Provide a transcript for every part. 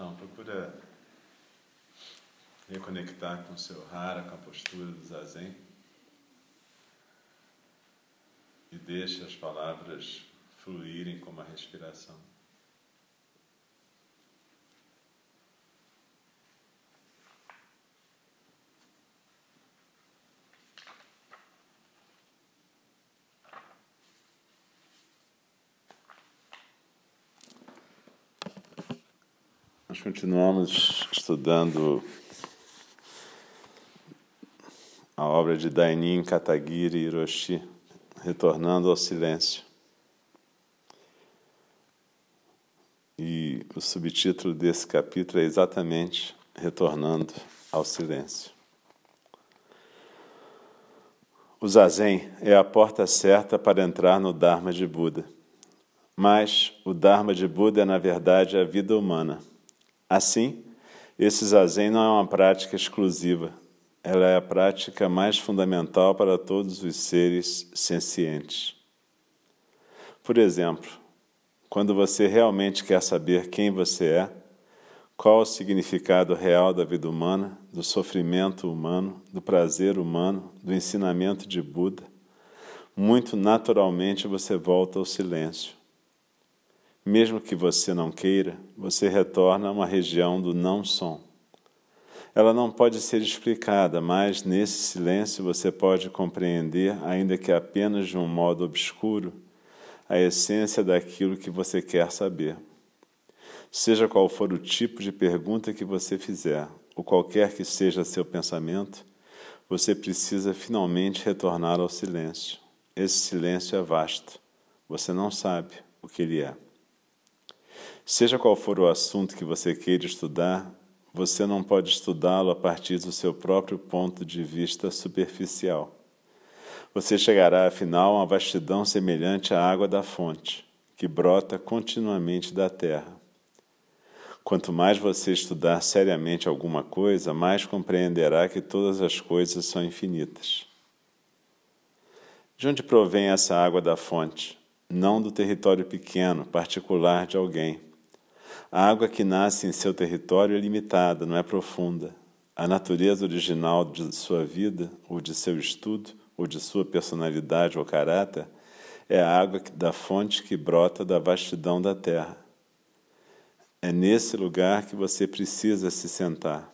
Então, procura reconectar com o seu rara, com a postura do zazen. E deixe as palavras fluírem como a respiração. Continuamos estudando a obra de Dainin Katagiri Hiroshi, Retornando ao Silêncio. E o subtítulo desse capítulo é exatamente Retornando ao Silêncio. O zazen é a porta certa para entrar no Dharma de Buda. Mas o Dharma de Buda é, na verdade, a vida humana. Assim, esse zazen não é uma prática exclusiva, ela é a prática mais fundamental para todos os seres sencientes. Por exemplo, quando você realmente quer saber quem você é, qual o significado real da vida humana, do sofrimento humano, do prazer humano, do ensinamento de Buda, muito naturalmente você volta ao silêncio. Mesmo que você não queira, você retorna a uma região do não-som. Ela não pode ser explicada, mas nesse silêncio você pode compreender, ainda que apenas de um modo obscuro, a essência daquilo que você quer saber. Seja qual for o tipo de pergunta que você fizer, ou qualquer que seja seu pensamento, você precisa finalmente retornar ao silêncio. Esse silêncio é vasto. Você não sabe o que ele é. Seja qual for o assunto que você queira estudar, você não pode estudá-lo a partir do seu próprio ponto de vista superficial você chegará afinal a uma vastidão semelhante à água da fonte, que brota continuamente da terra. Quanto mais você estudar seriamente alguma coisa, mais compreenderá que todas as coisas são infinitas. De onde provém essa água da fonte? Não do território pequeno, particular de alguém. A água que nasce em seu território é limitada, não é profunda. A natureza original de sua vida ou de seu estudo ou de sua personalidade ou caráter, é a água da fonte que brota da vastidão da terra. É nesse lugar que você precisa se sentar.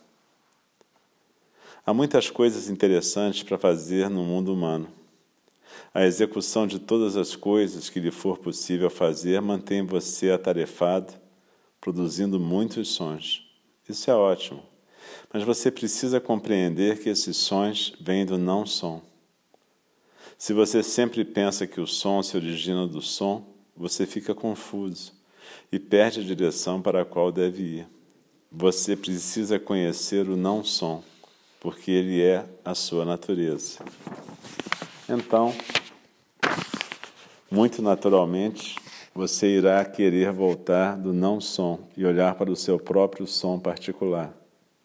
Há muitas coisas interessantes para fazer no mundo humano. A execução de todas as coisas que lhe for possível fazer mantém você atarefado, produzindo muitos sons. Isso é ótimo, mas você precisa compreender que esses sons vêm do não-som. Se você sempre pensa que o som se origina do som, você fica confuso e perde a direção para a qual deve ir. Você precisa conhecer o não-som, porque ele é a sua natureza. Então, muito naturalmente, você irá querer voltar do não-som e olhar para o seu próprio som particular.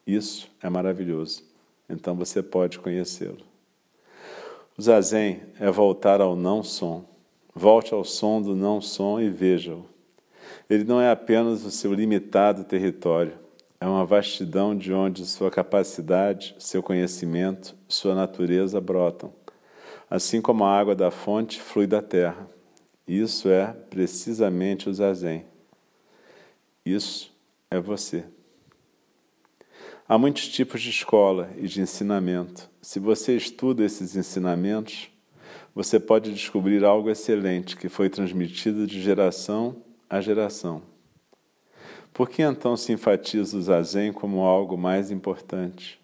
Isso é maravilhoso. então você pode conhecê-lo. O zazen é voltar ao não som. Volte ao som do não som e veja-o. Ele não é apenas o seu limitado território, é uma vastidão de onde sua capacidade, seu conhecimento, sua natureza brotam, assim como a água da fonte flui da terra. Isso é precisamente o zazen. Isso é você. Há muitos tipos de escola e de ensinamento. Se você estuda esses ensinamentos, você pode descobrir algo excelente que foi transmitido de geração a geração. Por que então se enfatiza o zazen como algo mais importante?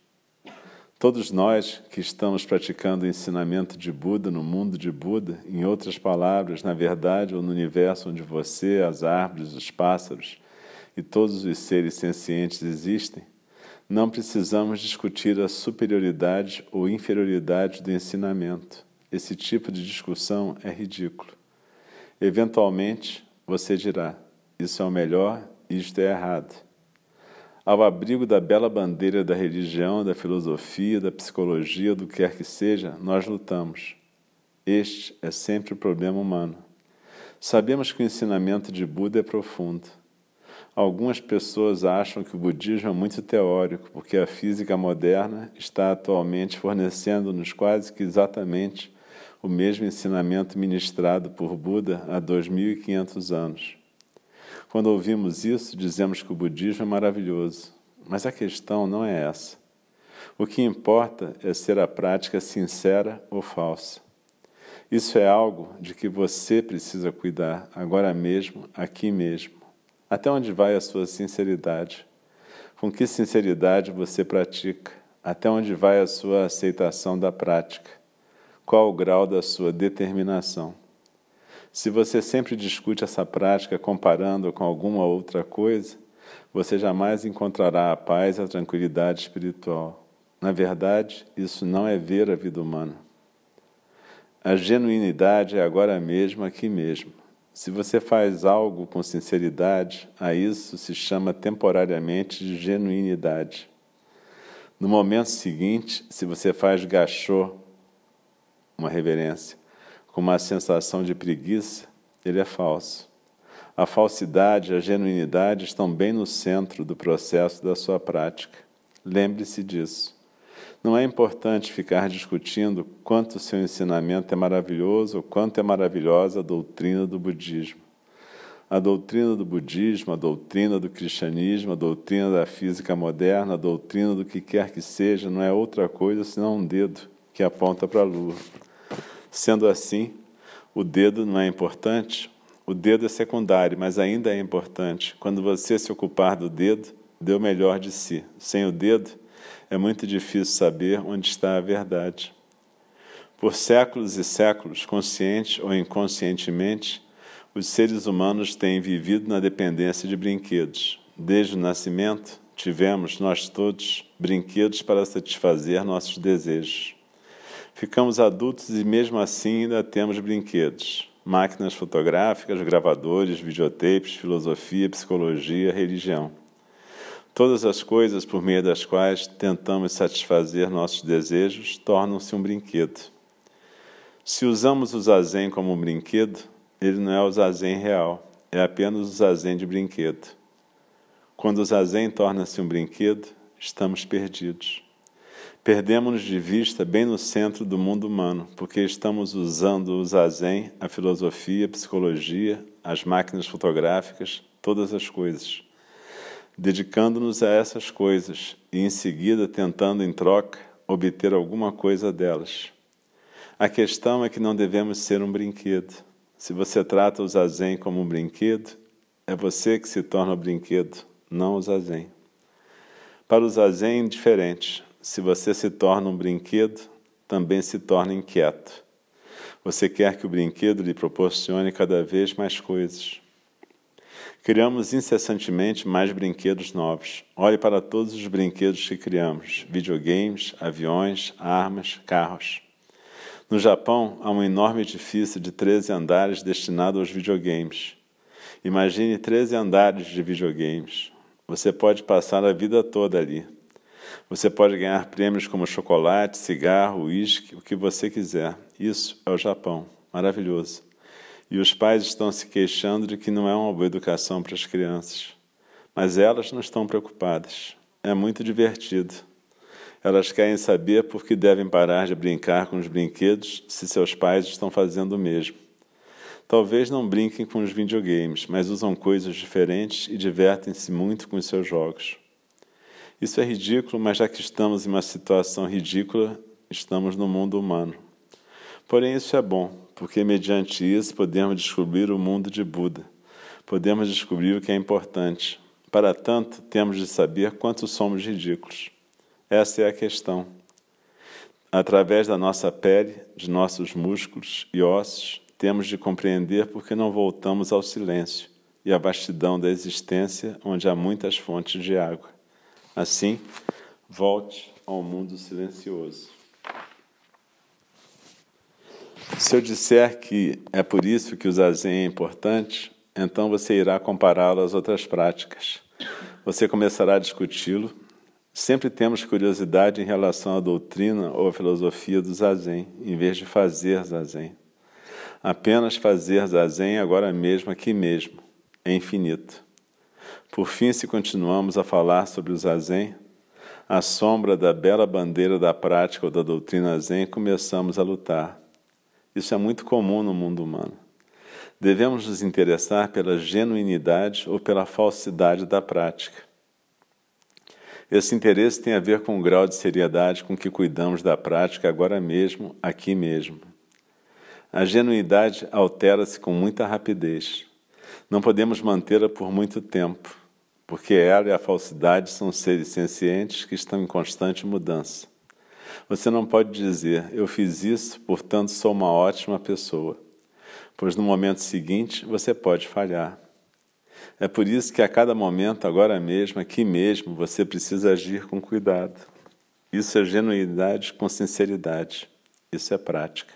Todos nós que estamos praticando o ensinamento de Buda no mundo de Buda, em outras palavras, na verdade ou no universo onde você, as árvores, os pássaros e todos os seres sencientes existem, não precisamos discutir a superioridade ou inferioridade do ensinamento. Esse tipo de discussão é ridículo. Eventualmente, você dirá: isso é o melhor, isto é errado. Ao abrigo da bela bandeira da religião, da filosofia, da psicologia, do que quer que seja, nós lutamos. Este é sempre o problema humano. Sabemos que o ensinamento de Buda é profundo. Algumas pessoas acham que o budismo é muito teórico, porque a física moderna está atualmente fornecendo-nos quase que exatamente o mesmo ensinamento ministrado por Buda há 2.500 anos. Quando ouvimos isso, dizemos que o budismo é maravilhoso, mas a questão não é essa. O que importa é ser a prática sincera ou falsa. Isso é algo de que você precisa cuidar agora mesmo, aqui mesmo. Até onde vai a sua sinceridade? Com que sinceridade você pratica? Até onde vai a sua aceitação da prática? Qual o grau da sua determinação? Se você sempre discute essa prática comparando com alguma outra coisa, você jamais encontrará a paz e a tranquilidade espiritual. Na verdade, isso não é ver a vida humana. A genuinidade é agora mesmo, aqui mesmo. Se você faz algo com sinceridade, a isso se chama temporariamente de genuinidade. No momento seguinte, se você faz gachô, uma reverência, com uma sensação de preguiça, ele é falso. A falsidade a genuinidade estão bem no centro do processo da sua prática. Lembre-se disso. Não é importante ficar discutindo quanto seu ensinamento é maravilhoso ou quanto é maravilhosa a doutrina do budismo. A doutrina do budismo, a doutrina do cristianismo, a doutrina da física moderna, a doutrina do que quer que seja, não é outra coisa senão um dedo que aponta para a lua. Sendo assim, o dedo não é importante, o dedo é secundário, mas ainda é importante. Quando você se ocupar do dedo, dê o melhor de si. Sem o dedo, é muito difícil saber onde está a verdade. Por séculos e séculos, consciente ou inconscientemente, os seres humanos têm vivido na dependência de brinquedos. Desde o nascimento, tivemos, nós todos, brinquedos para satisfazer nossos desejos. Ficamos adultos e, mesmo assim, ainda temos brinquedos: máquinas fotográficas, gravadores, videotapes, filosofia, psicologia, religião. Todas as coisas por meio das quais tentamos satisfazer nossos desejos tornam-se um brinquedo. Se usamos o zazen como um brinquedo, ele não é o zazen real, é apenas o zazen de brinquedo. Quando o zazen torna-se um brinquedo, estamos perdidos. Perdemos-nos de vista bem no centro do mundo humano, porque estamos usando o zazen, a filosofia, a psicologia, as máquinas fotográficas, todas as coisas dedicando-nos a essas coisas e em seguida tentando em troca obter alguma coisa delas. A questão é que não devemos ser um brinquedo. Se você trata o zazen como um brinquedo, é você que se torna o brinquedo, não o zazen. Para o zazen é diferente. Se você se torna um brinquedo, também se torna inquieto. Você quer que o brinquedo lhe proporcione cada vez mais coisas. Criamos incessantemente mais brinquedos novos. Olhe para todos os brinquedos que criamos: videogames, aviões, armas, carros. No Japão, há um enorme edifício de 13 andares destinado aos videogames. Imagine 13 andares de videogames. Você pode passar a vida toda ali. Você pode ganhar prêmios como chocolate, cigarro, uísque, o que você quiser. Isso é o Japão. Maravilhoso. E os pais estão se queixando de que não é uma boa educação para as crianças. Mas elas não estão preocupadas. É muito divertido. Elas querem saber por que devem parar de brincar com os brinquedos se seus pais estão fazendo o mesmo. Talvez não brinquem com os videogames, mas usam coisas diferentes e divertem-se muito com os seus jogos. Isso é ridículo, mas já que estamos em uma situação ridícula, estamos no mundo humano. Porém, isso é bom, porque mediante isso podemos descobrir o mundo de Buda. Podemos descobrir o que é importante. Para tanto, temos de saber quanto somos ridículos. Essa é a questão. Através da nossa pele, de nossos músculos e ossos, temos de compreender por que não voltamos ao silêncio e à vastidão da existência onde há muitas fontes de água. Assim, volte ao mundo silencioso. Se eu disser que é por isso que o zazen é importante, então você irá compará-lo às outras práticas. Você começará a discuti-lo. Sempre temos curiosidade em relação à doutrina ou à filosofia do zazen, em vez de fazer zazen. Apenas fazer zazen agora mesmo, aqui mesmo, é infinito. Por fim, se continuamos a falar sobre o zazen, à sombra da bela bandeira da prática ou da doutrina zen, começamos a lutar. Isso é muito comum no mundo humano. Devemos nos interessar pela genuinidade ou pela falsidade da prática. Esse interesse tem a ver com o grau de seriedade com que cuidamos da prática agora mesmo, aqui mesmo. A genuidade altera-se com muita rapidez. Não podemos mantê-la por muito tempo, porque ela e a falsidade são seres sencientes que estão em constante mudança. Você não pode dizer, eu fiz isso, portanto sou uma ótima pessoa, pois no momento seguinte você pode falhar. É por isso que a cada momento, agora mesmo, aqui mesmo, você precisa agir com cuidado. Isso é genuidade com sinceridade. Isso é prática.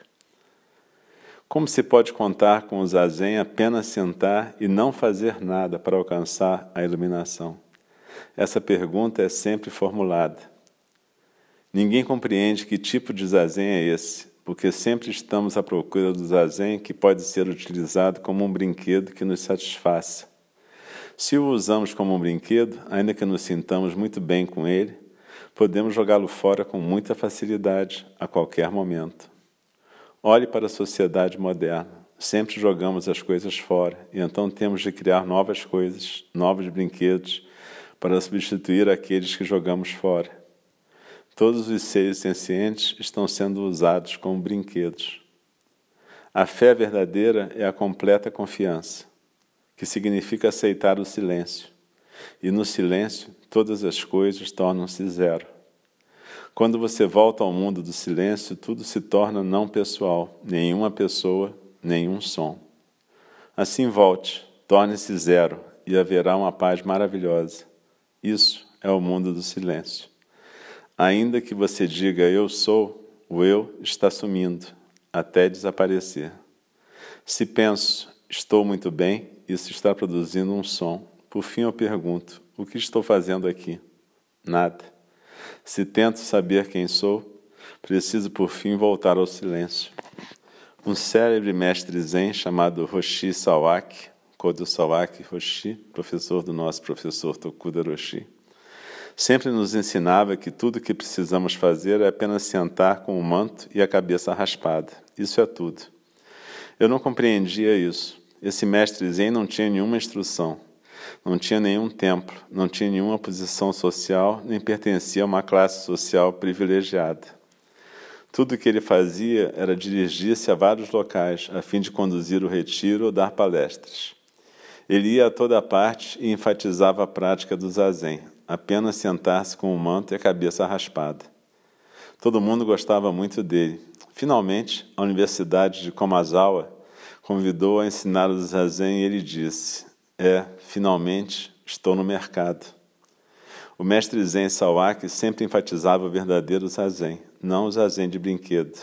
Como se pode contar com o zazen apenas sentar e não fazer nada para alcançar a iluminação? Essa pergunta é sempre formulada. Ninguém compreende que tipo de zazen é esse, porque sempre estamos à procura do zazen que pode ser utilizado como um brinquedo que nos satisfaça. Se o usamos como um brinquedo, ainda que nos sintamos muito bem com ele, podemos jogá-lo fora com muita facilidade, a qualquer momento. Olhe para a sociedade moderna. Sempre jogamos as coisas fora e então temos de criar novas coisas, novos brinquedos para substituir aqueles que jogamos fora. Todos os seres sencientes estão sendo usados como brinquedos. A fé verdadeira é a completa confiança, que significa aceitar o silêncio. E no silêncio, todas as coisas tornam-se zero. Quando você volta ao mundo do silêncio, tudo se torna não pessoal, nenhuma pessoa, nenhum som. Assim volte, torne-se zero e haverá uma paz maravilhosa. Isso é o mundo do silêncio. Ainda que você diga eu sou, o eu está sumindo até desaparecer. Se penso estou muito bem, isso está produzindo um som. Por fim eu pergunto: o que estou fazendo aqui? Nada. Se tento saber quem sou, preciso por fim voltar ao silêncio. Um célebre mestre zen chamado Roshi Sawaki, Kodo Sawaki Roshi, professor do nosso professor Tokuda Roshi, sempre nos ensinava que tudo o que precisamos fazer é apenas sentar com o manto e a cabeça raspada. Isso é tudo. Eu não compreendia isso. Esse mestre zen não tinha nenhuma instrução. Não tinha nenhum templo, não tinha nenhuma posição social, nem pertencia a uma classe social privilegiada. Tudo o que ele fazia era dirigir-se a vários locais, a fim de conduzir o retiro ou dar palestras. Ele ia a toda parte e enfatizava a prática do zazen, apenas sentar-se com o manto e a cabeça raspada. Todo mundo gostava muito dele. Finalmente, a Universidade de Komazawa convidou a ensinar o zazen e ele disse: é, finalmente, estou no mercado. O mestre Zen Sawaki sempre enfatizava o verdadeiro zazen, não o zazen de brinquedo.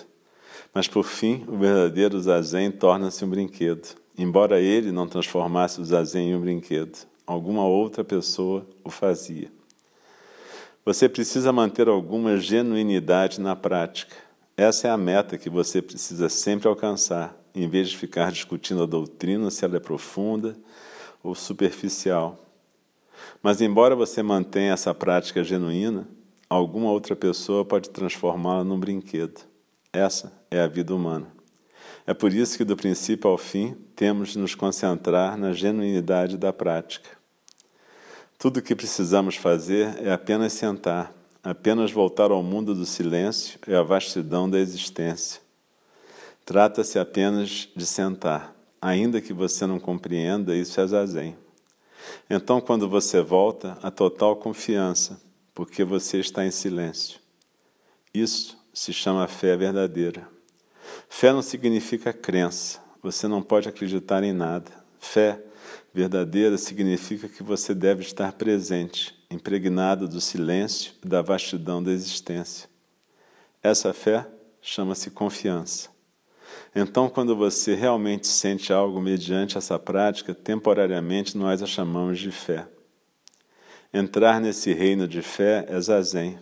Mas, por fim, o verdadeiro zazen torna-se um brinquedo, embora ele não transformasse o zazen em um brinquedo. Alguma outra pessoa o fazia. Você precisa manter alguma genuinidade na prática. Essa é a meta que você precisa sempre alcançar, em vez de ficar discutindo a doutrina se ela é profunda ou superficial. Mas, embora você mantenha essa prática genuína, alguma outra pessoa pode transformá-la num brinquedo. Essa é a vida humana. É por isso que, do princípio ao fim, temos de nos concentrar na genuinidade da prática. Tudo o que precisamos fazer é apenas sentar, apenas voltar ao mundo do silêncio e à vastidão da existência. Trata-se apenas de sentar. Ainda que você não compreenda, isso é zazen. Então, quando você volta, a total confiança, porque você está em silêncio. Isso se chama fé verdadeira. Fé não significa crença. Você não pode acreditar em nada. Fé verdadeira significa que você deve estar presente, impregnado do silêncio e da vastidão da existência. Essa fé chama-se confiança. Então, quando você realmente sente algo mediante essa prática, temporariamente nós a chamamos de fé. Entrar nesse reino de fé é zazen.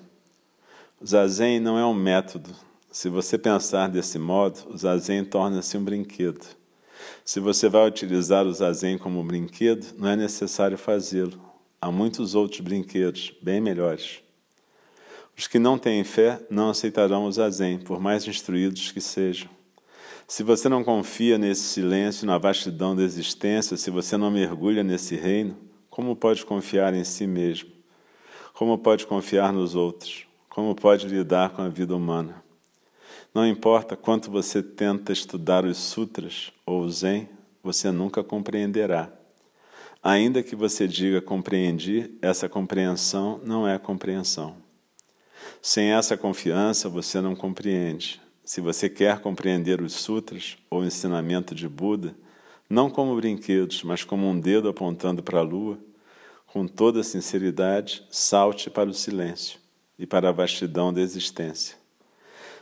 Zazen não é um método. Se você pensar desse modo, o zazen torna-se um brinquedo. Se você vai utilizar o zazen como brinquedo, não é necessário fazê-lo. Há muitos outros brinquedos bem melhores. Os que não têm fé não aceitarão o zazen, por mais instruídos que sejam. Se você não confia nesse silêncio, na vastidão da existência, se você não mergulha nesse reino, como pode confiar em si mesmo? Como pode confiar nos outros? Como pode lidar com a vida humana? Não importa quanto você tenta estudar os sutras ou o Zen, você nunca compreenderá. Ainda que você diga compreendi, essa compreensão não é compreensão. Sem essa confiança, você não compreende. Se você quer compreender os sutras ou o ensinamento de Buda, não como brinquedos, mas como um dedo apontando para a lua, com toda sinceridade, salte para o silêncio e para a vastidão da existência.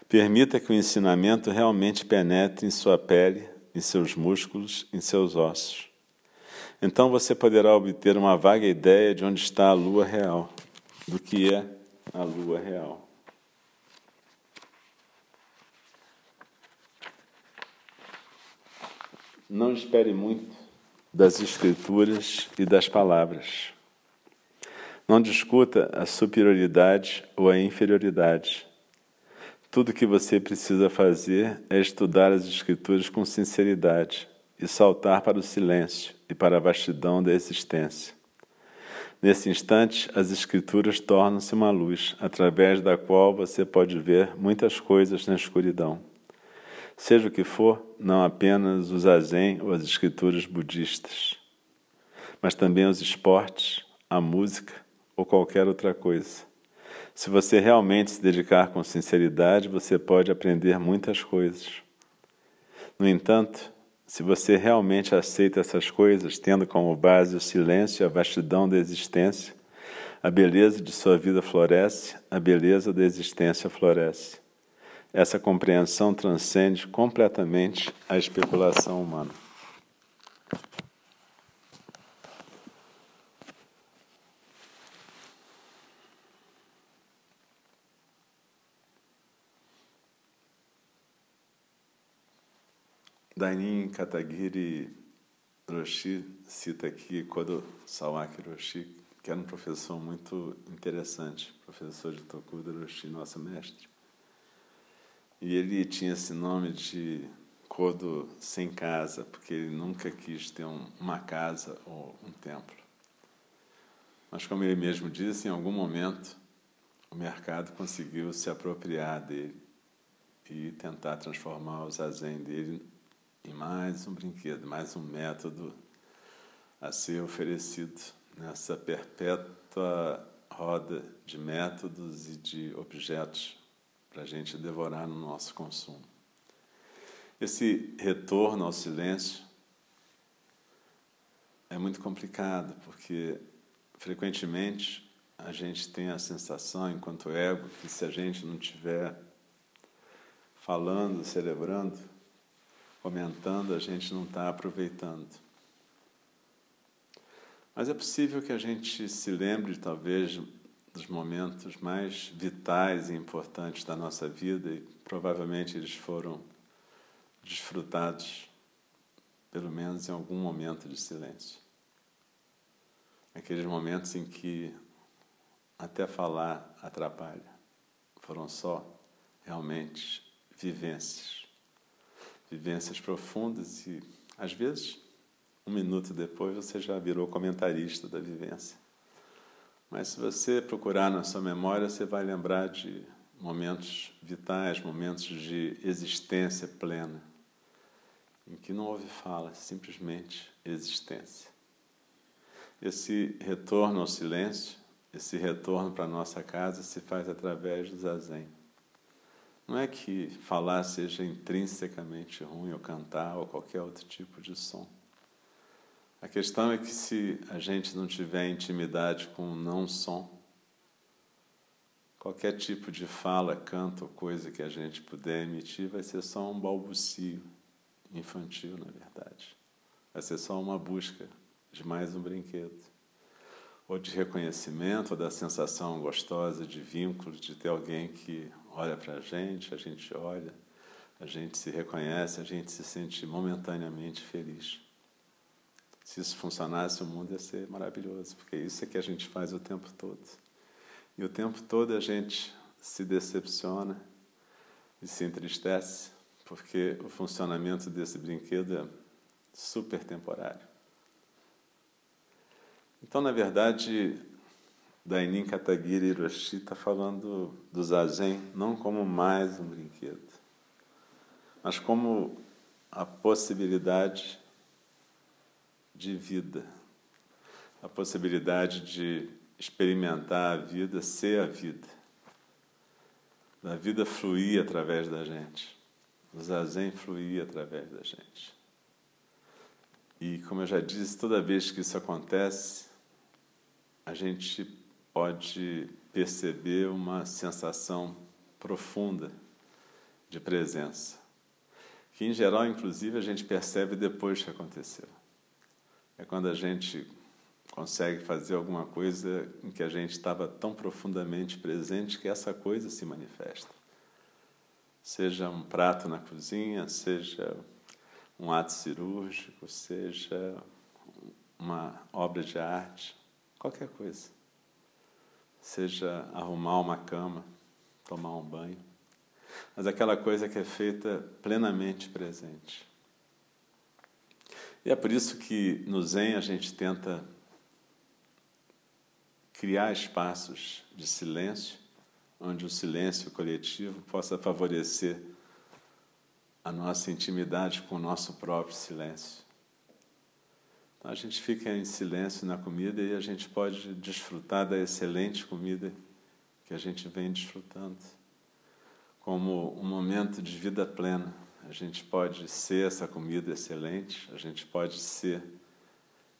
Permita que o ensinamento realmente penetre em sua pele, em seus músculos, em seus ossos. Então você poderá obter uma vaga ideia de onde está a lua real, do que é a lua real. Não espere muito das Escrituras e das palavras. Não discuta a superioridade ou a inferioridade. Tudo que você precisa fazer é estudar as Escrituras com sinceridade e saltar para o silêncio e para a vastidão da existência. Nesse instante, as Escrituras tornam-se uma luz, através da qual você pode ver muitas coisas na escuridão. Seja o que for, não apenas o zazen ou as escrituras budistas, mas também os esportes, a música ou qualquer outra coisa. Se você realmente se dedicar com sinceridade, você pode aprender muitas coisas. No entanto, se você realmente aceita essas coisas, tendo como base o silêncio e a vastidão da existência, a beleza de sua vida floresce, a beleza da existência floresce. Essa compreensão transcende completamente a especulação humana. Dainin Katagiri Roshi cita aqui Kodo Sawaki Roshi, que era um professor muito interessante, professor de Tokuda Roshi, nosso mestre. E ele tinha esse nome de Kodo sem casa, porque ele nunca quis ter um, uma casa ou um templo. Mas, como ele mesmo disse, em algum momento o mercado conseguiu se apropriar dele e tentar transformar o zazen dele em mais um brinquedo, mais um método a ser oferecido nessa perpétua roda de métodos e de objetos para a gente devorar no nosso consumo. Esse retorno ao silêncio é muito complicado, porque frequentemente a gente tem a sensação, enquanto ego, que se a gente não estiver falando, celebrando, comentando, a gente não está aproveitando. Mas é possível que a gente se lembre, talvez, dos momentos mais vitais e importantes da nossa vida e provavelmente eles foram desfrutados pelo menos em algum momento de silêncio. Aqueles momentos em que até falar atrapalha. Foram só realmente vivências. Vivências profundas e, às vezes, um minuto depois você já virou comentarista da vivência. Mas se você procurar na sua memória, você vai lembrar de momentos vitais, momentos de existência plena, em que não houve fala, simplesmente existência. Esse retorno ao silêncio, esse retorno para a nossa casa se faz através do zazen. Não é que falar seja intrinsecamente ruim, ou cantar, ou qualquer outro tipo de som. A questão é que se a gente não tiver intimidade com o não som, qualquer tipo de fala, canto ou coisa que a gente puder emitir vai ser só um balbucio infantil, na verdade. Vai ser só uma busca de mais um brinquedo. Ou de reconhecimento, ou da sensação gostosa de vínculo, de ter alguém que olha para a gente, a gente olha, a gente se reconhece, a gente se sente momentaneamente feliz. Se isso funcionasse, o mundo ia ser maravilhoso, porque isso é que a gente faz o tempo todo. E o tempo todo a gente se decepciona e se entristece, porque o funcionamento desse brinquedo é super temporário. Então, na verdade, Dainin Katagiri Hiroshi está falando do zazen não como mais um brinquedo, mas como a possibilidade de vida, a possibilidade de experimentar a vida, ser a vida, da vida fluir através da gente, o zazen fluir através da gente. E como eu já disse, toda vez que isso acontece, a gente pode perceber uma sensação profunda de presença, que em geral, inclusive, a gente percebe depois que aconteceu é quando a gente consegue fazer alguma coisa em que a gente estava tão profundamente presente que essa coisa se manifesta. Seja um prato na cozinha, seja um ato cirúrgico, seja uma obra de arte, qualquer coisa. Seja arrumar uma cama, tomar um banho. Mas aquela coisa que é feita plenamente presente. E é por isso que no Zen a gente tenta criar espaços de silêncio, onde o silêncio coletivo possa favorecer a nossa intimidade com o nosso próprio silêncio. Então a gente fica em silêncio na comida e a gente pode desfrutar da excelente comida que a gente vem desfrutando, como um momento de vida plena a gente pode ser essa comida excelente, a gente pode ser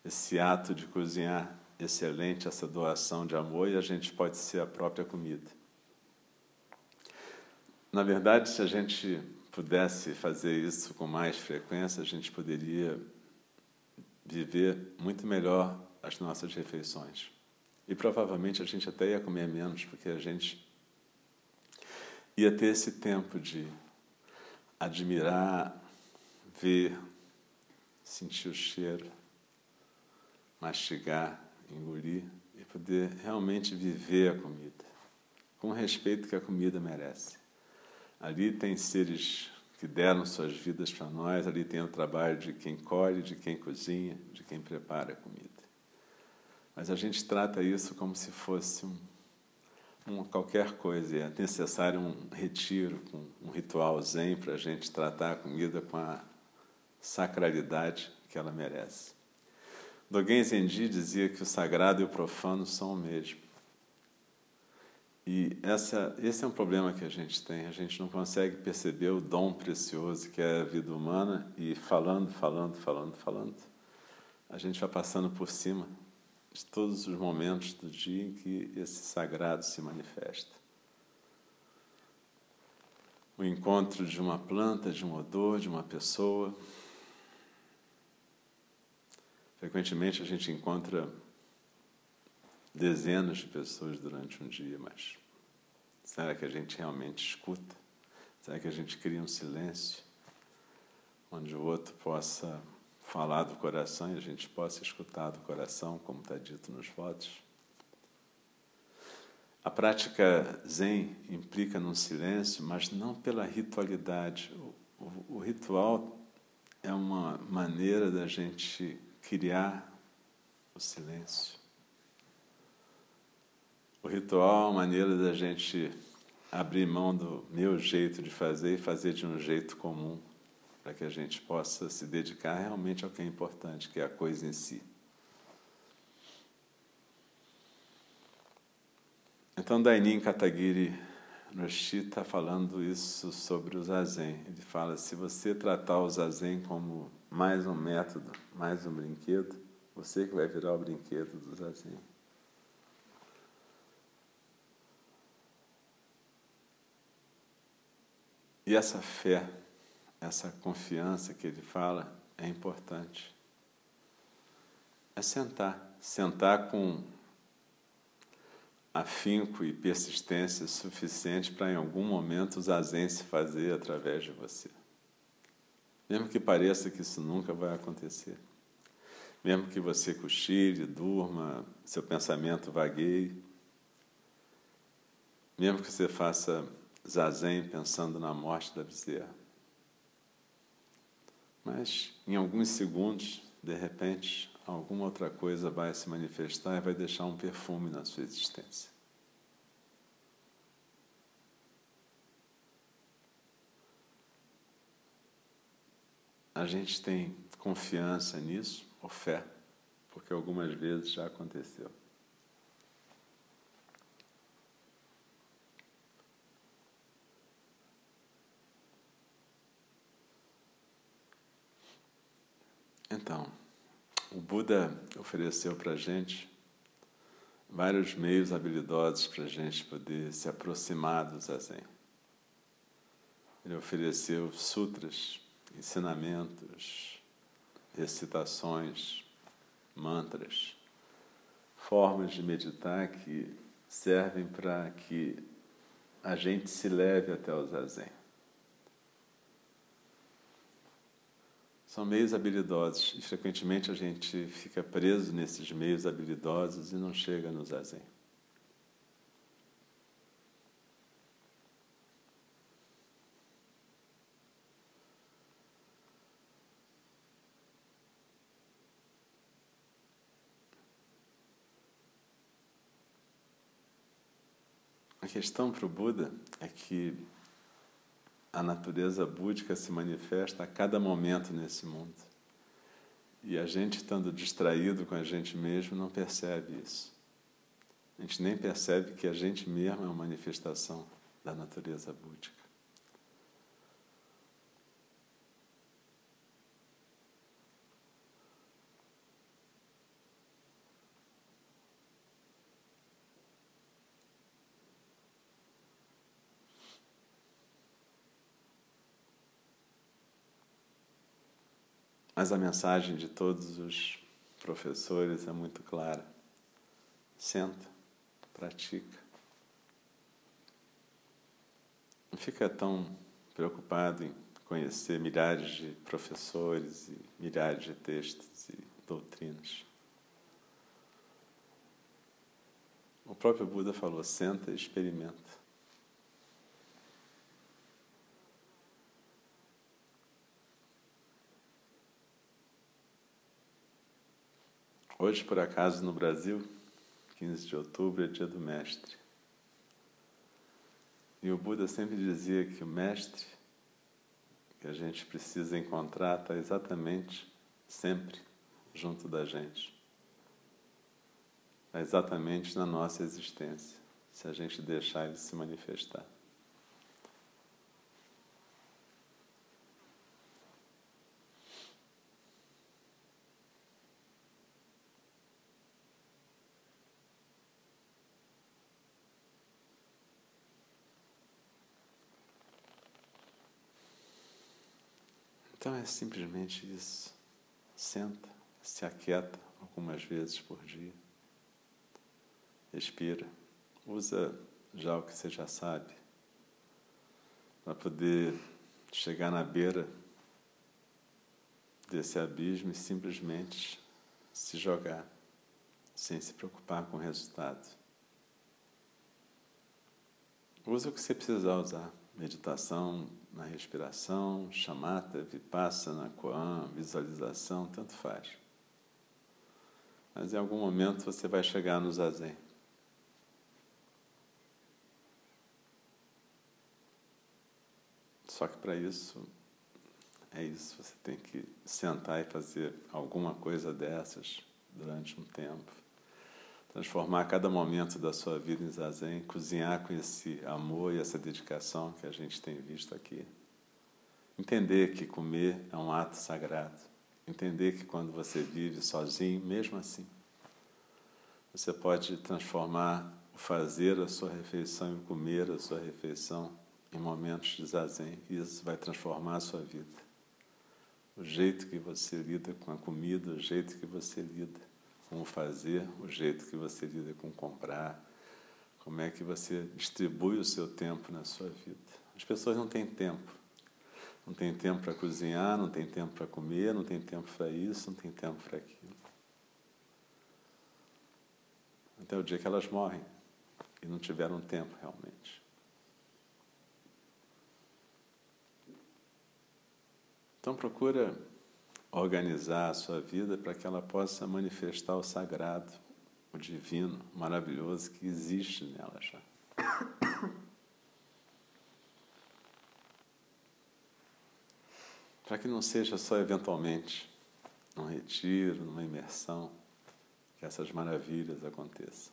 esse ato de cozinhar excelente, essa doação de amor, e a gente pode ser a própria comida. Na verdade, se a gente pudesse fazer isso com mais frequência, a gente poderia viver muito melhor as nossas refeições. E provavelmente a gente até ia comer menos, porque a gente ia ter esse tempo de admirar, ver, sentir o cheiro, mastigar, engolir e poder realmente viver a comida, com o respeito que a comida merece. Ali tem seres que deram suas vidas para nós, ali tem o trabalho de quem colhe, de quem cozinha, de quem prepara a comida. Mas a gente trata isso como se fosse um uma qualquer coisa. É necessário um retiro, um, um ritual zen para a gente tratar a comida com a sacralidade que ela merece. Dogen Zenji dizia que o sagrado e o profano são o mesmo. E essa, esse é um problema que a gente tem. A gente não consegue perceber o dom precioso que é a vida humana e falando, falando, falando, falando, a gente vai passando por cima de todos os momentos do dia em que esse sagrado se manifesta. O encontro de uma planta, de um odor, de uma pessoa. Frequentemente a gente encontra dezenas de pessoas durante um dia, mas será que a gente realmente escuta? Será que a gente cria um silêncio onde o outro possa falar do coração e a gente possa escutar do coração, como está dito nos votos? A prática Zen implica num silêncio, mas não pela ritualidade. O, o, o ritual é uma maneira da gente criar o silêncio. O ritual é uma maneira da gente abrir mão do meu jeito de fazer e fazer de um jeito comum, para que a gente possa se dedicar realmente ao que é importante, que é a coisa em si. Então, Dainin Katagiri Roshi está falando isso sobre o zazen. Ele fala: se você tratar o zazen como mais um método, mais um brinquedo, você que vai virar o brinquedo do zazen. E essa fé, essa confiança que ele fala é importante. É sentar, sentar com afinco e persistência suficiente para em algum momento o zazen se fazer através de você. Mesmo que pareça que isso nunca vai acontecer. Mesmo que você cochile, durma, seu pensamento vagueie. Mesmo que você faça zazen pensando na morte da bezerra. Mas em alguns segundos, de repente, alguma outra coisa vai se manifestar e vai deixar um perfume na sua existência. A gente tem confiança nisso, ou fé, porque algumas vezes já aconteceu. Então, o Buda ofereceu para a gente vários meios habilidosos para a gente poder se aproximar do Zazen. Ele ofereceu sutras, ensinamentos, recitações, mantras, formas de meditar que servem para que a gente se leve até o Zazen. São meios habilidosos e frequentemente a gente fica preso nesses meios habilidosos e não chega no zazen. A questão para o Buda é que a natureza búdica se manifesta a cada momento nesse mundo. E a gente, estando distraído com a gente mesmo, não percebe isso. A gente nem percebe que a gente mesmo é uma manifestação da natureza búdica. Mas a mensagem de todos os professores é muito clara. Senta, pratica. Não fica tão preocupado em conhecer milhares de professores e milhares de textos e doutrinas. O próprio Buda falou: senta e experimenta. Hoje, por acaso, no Brasil, 15 de outubro, é dia do mestre. E o Buda sempre dizia que o mestre que a gente precisa encontrar está exatamente sempre junto da gente. Está exatamente na nossa existência, se a gente deixar ele se manifestar. Então é simplesmente isso. Senta, se aquieta algumas vezes por dia. respira. Usa já o que você já sabe para poder chegar na beira desse abismo e simplesmente se jogar, sem se preocupar com o resultado. Usa o que você precisar usar. Meditação na respiração, chamata, vipassana, koan, visualização, tanto faz. Mas em algum momento você vai chegar no zazen. Só que para isso, é isso, você tem que sentar e fazer alguma coisa dessas durante um tempo. Transformar cada momento da sua vida em zazen, cozinhar com esse amor e essa dedicação que a gente tem visto aqui. Entender que comer é um ato sagrado. Entender que quando você vive sozinho, mesmo assim, você pode transformar o fazer a sua refeição e o comer a sua refeição em momentos de zazen. Isso vai transformar a sua vida. O jeito que você lida com a comida, o jeito que você lida com o fazer, o jeito que você lida com comprar, como é que você distribui o seu tempo na sua vida. As pessoas não têm tempo. Não tem tempo para cozinhar, não tem tempo para comer, não tem tempo para isso, não tem tempo para aquilo. Até o dia que elas morrem e não tiveram tempo realmente. Então procura organizar a sua vida para que ela possa manifestar o sagrado, o divino, o maravilhoso que existe nela já. Para que não seja só eventualmente, num retiro, numa imersão, que essas maravilhas aconteçam.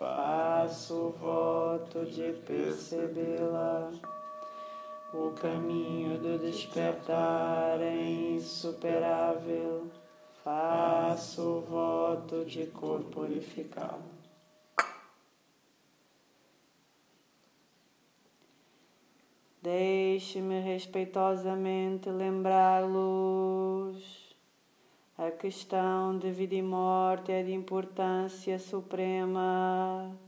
faço voto de percebê-la. O caminho do despertar é insuperável, faço voto de corporificá-lo. Deixe-me respeitosamente lembrá-los a questão de vida e morte é de importância suprema.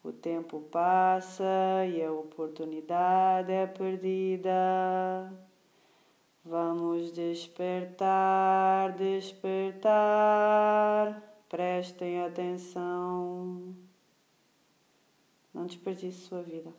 O tempo passa e a oportunidade é perdida. Vamos despertar, despertar, prestem atenção. Não desperdice sua vida.